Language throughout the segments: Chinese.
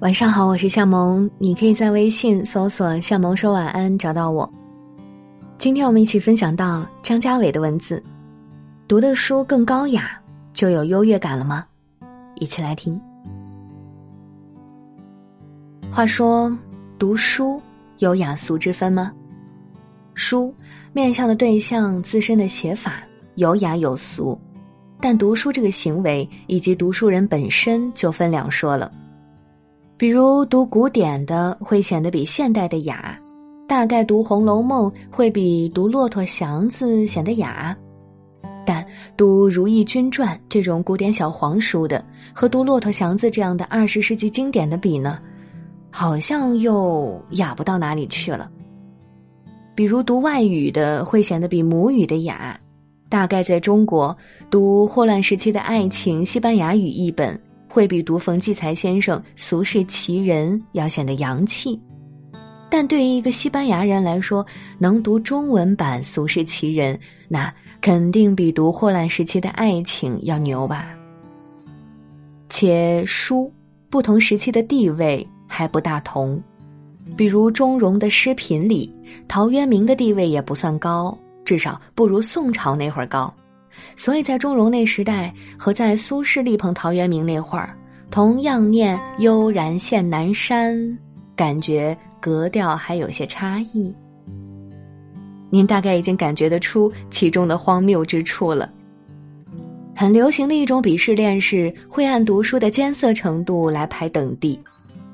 晚上好，我是夏萌，你可以在微信搜索“夏萌说晚安”找到我。今天我们一起分享到张家伟的文字：读的书更高雅，就有优越感了吗？一起来听。话说，读书有雅俗之分吗？书面向的对象、自身的写法有雅有俗。但读书这个行为以及读书人本身就分两说了。比如读古典的会显得比现代的雅，大概读《红楼梦》会比读《骆驼祥子》显得雅。但读《如懿君传》这种古典小黄书的，和读《骆驼祥子》这样的二十世纪经典的比呢，好像又雅不到哪里去了。比如读外语的会显得比母语的雅。大概在中国读霍乱时期的爱情西班牙语译本，会比读冯骥才先生俗世奇人要显得洋气。但对于一个西班牙人来说，能读中文版俗世奇人，那肯定比读霍乱时期的爱情要牛吧。且书不同时期的地位还不大同，比如钟嵘的诗品里，陶渊明的地位也不算高。至少不如宋朝那会儿高，所以在钟嵘那时代和在苏轼力捧陶渊明那会儿，同样念悠然见南山，感觉格调还有些差异。您大概已经感觉得出其中的荒谬之处了。很流行的一种鄙视链是会按读书的艰涩程度来排等第，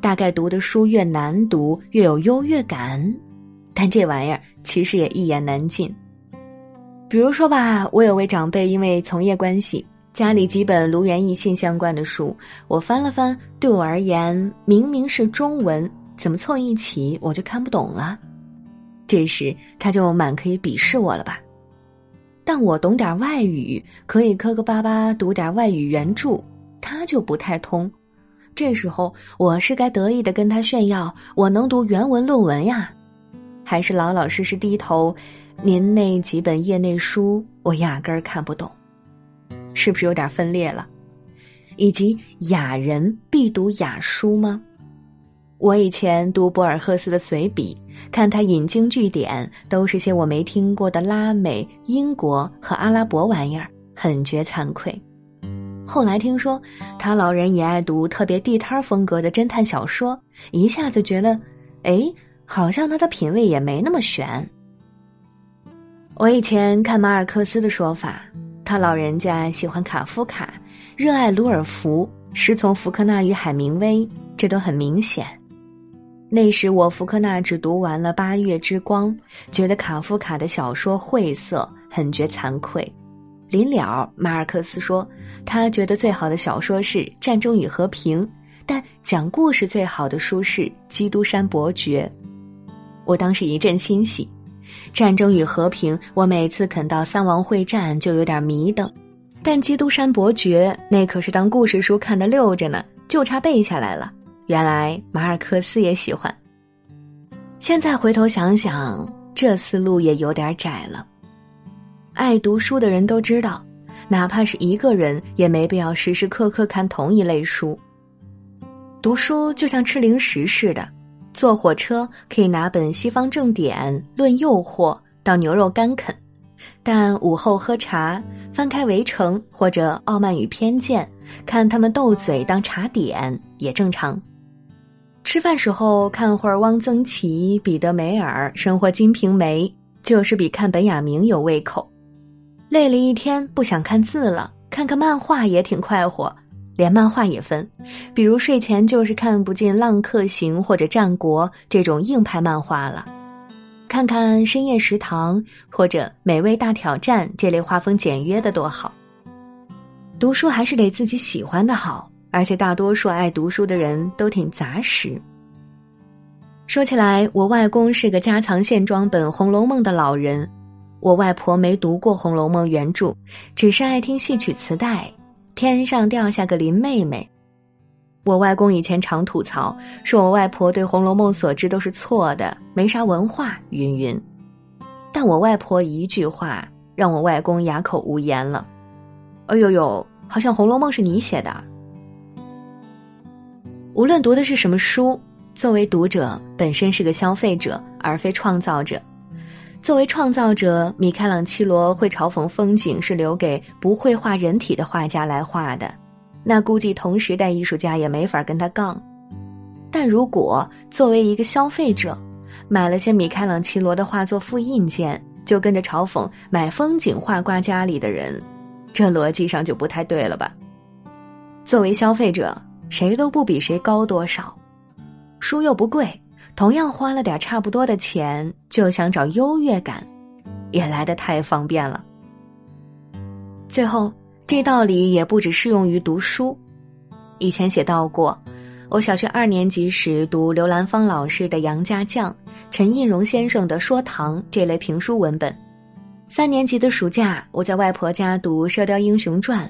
大概读的书越难读越有优越感，但这玩意儿其实也一言难尽。比如说吧，我有位长辈，因为从业关系，家里几本卢元义信相关的书，我翻了翻，对我而言，明明是中文，怎么凑一起我就看不懂了。这时他就满可以鄙视我了吧？但我懂点外语，可以磕磕巴巴读点外语原著，他就不太通。这时候我是该得意的跟他炫耀，我能读原文论文呀，还是老老实实低头？您那几本业内书，我压根儿看不懂，是不是有点分裂了？以及雅人必读雅书吗？我以前读博尔赫斯的随笔，看他引经据典，都是些我没听过的拉美、英国和阿拉伯玩意儿，很觉惭愧。后来听说他老人也爱读特别地摊风格的侦探小说，一下子觉得，哎，好像他的品味也没那么悬。我以前看马尔克斯的说法，他老人家喜欢卡夫卡，热爱鲁尔福，师从福克纳与海明威，这都很明显。那时我福克纳只读完了《八月之光》，觉得卡夫卡的小说晦涩，很觉惭愧。临了，马尔克斯说，他觉得最好的小说是《战争与和平》，但讲故事最好的书是《基督山伯爵》。我当时一阵欣喜。战争与和平，我每次肯到三王会战就有点迷瞪，但《基督山伯爵》那可是当故事书看的溜着呢，就差背下来了。原来马尔克斯也喜欢。现在回头想想，这思路也有点窄了。爱读书的人都知道，哪怕是一个人，也没必要时时刻刻看同一类书。读书就像吃零食似的。坐火车可以拿本西方正典《论诱惑》当牛肉干啃，但午后喝茶，翻开《围城》或者《傲慢与偏见》，看他们斗嘴当茶点也正常。吃饭时候看会儿汪曾祺、彼得梅尔、生活《金瓶梅》，就是比看本雅明有胃口。累了一天不想看字了，看看漫画也挺快活。连漫画也分，比如睡前就是看不进《浪客行》或者《战国》这种硬派漫画了，看看《深夜食堂》或者《美味大挑战》这类画风简约的多好。读书还是得自己喜欢的好，而且大多数爱读书的人都挺杂食。说起来，我外公是个家藏线装本《红楼梦》的老人，我外婆没读过《红楼梦》原著，只是爱听戏曲磁带。天上掉下个林妹妹，我外公以前常吐槽，说我外婆对《红楼梦》所知都是错的，没啥文化，云云。但我外婆一句话让我外公哑口无言了。哎呦呦，好像《红楼梦》是你写的。无论读的是什么书，作为读者本身是个消费者，而非创造者。作为创造者，米开朗基罗会嘲讽风景是留给不会画人体的画家来画的，那估计同时代艺术家也没法跟他杠。但如果作为一个消费者，买了些米开朗基罗的画作复印件，就跟着嘲讽买风景画挂家里的人，这逻辑上就不太对了吧？作为消费者，谁都不比谁高多少，书又不贵。同样花了点差不多的钱，就想找优越感，也来得太方便了。最后，这道理也不只适用于读书。以前写到过，我小学二年级时读刘兰芳老师的《杨家将》，陈印荣先生的《说唐》这类评书文本。三年级的暑假，我在外婆家读《射雕英雄传》，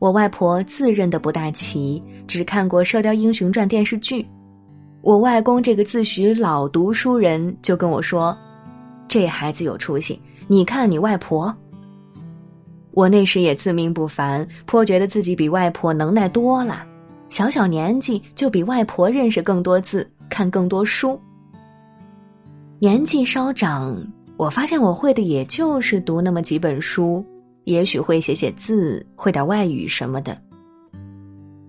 我外婆自认的不大齐，只看过《射雕英雄传》电视剧。我外公这个自诩老读书人就跟我说：“这孩子有出息，你看你外婆。”我那时也自命不凡，颇觉得自己比外婆能耐多了。小小年纪就比外婆认识更多字，看更多书。年纪稍长，我发现我会的也就是读那么几本书，也许会写写字，会点外语什么的。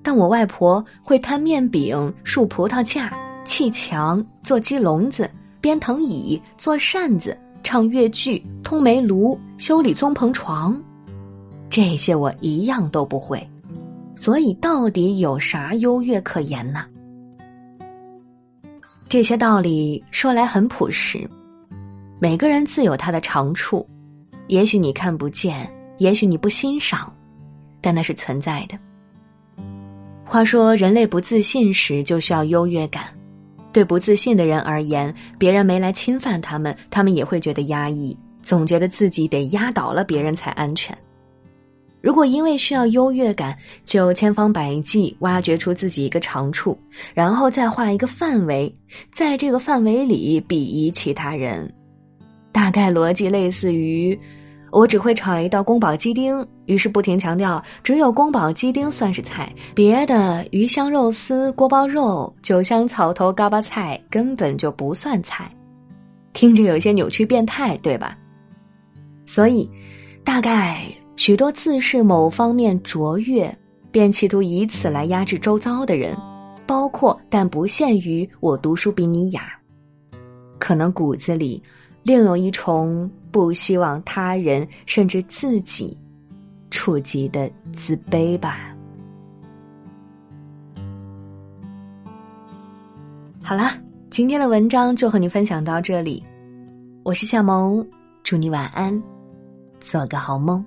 但我外婆会摊面饼、竖葡萄架。砌墙、做鸡笼子、编藤椅、做扇子、唱越剧、通煤炉、修理棕棚床，这些我一样都不会，所以到底有啥优越可言呢？这些道理说来很朴实，每个人自有他的长处，也许你看不见，也许你不欣赏，但那是存在的。话说，人类不自信时就需要优越感。对不自信的人而言，别人没来侵犯他们，他们也会觉得压抑，总觉得自己得压倒了别人才安全。如果因为需要优越感，就千方百计挖掘出自己一个长处，然后再画一个范围，在这个范围里鄙夷其他人，大概逻辑类似于。我只会炒一道宫保鸡丁，于是不停强调只有宫保鸡丁算是菜，别的鱼香肉丝、锅包肉、酒香草头、嘎巴菜根本就不算菜，听着有些扭曲变态，对吧？所以，大概许多自视某方面卓越，便企图以此来压制周遭的人，包括但不限于我读书比你雅，可能骨子里另有一重。不希望他人甚至自己触及的自卑吧。好了，今天的文章就和你分享到这里。我是夏萌，祝你晚安，做个好梦。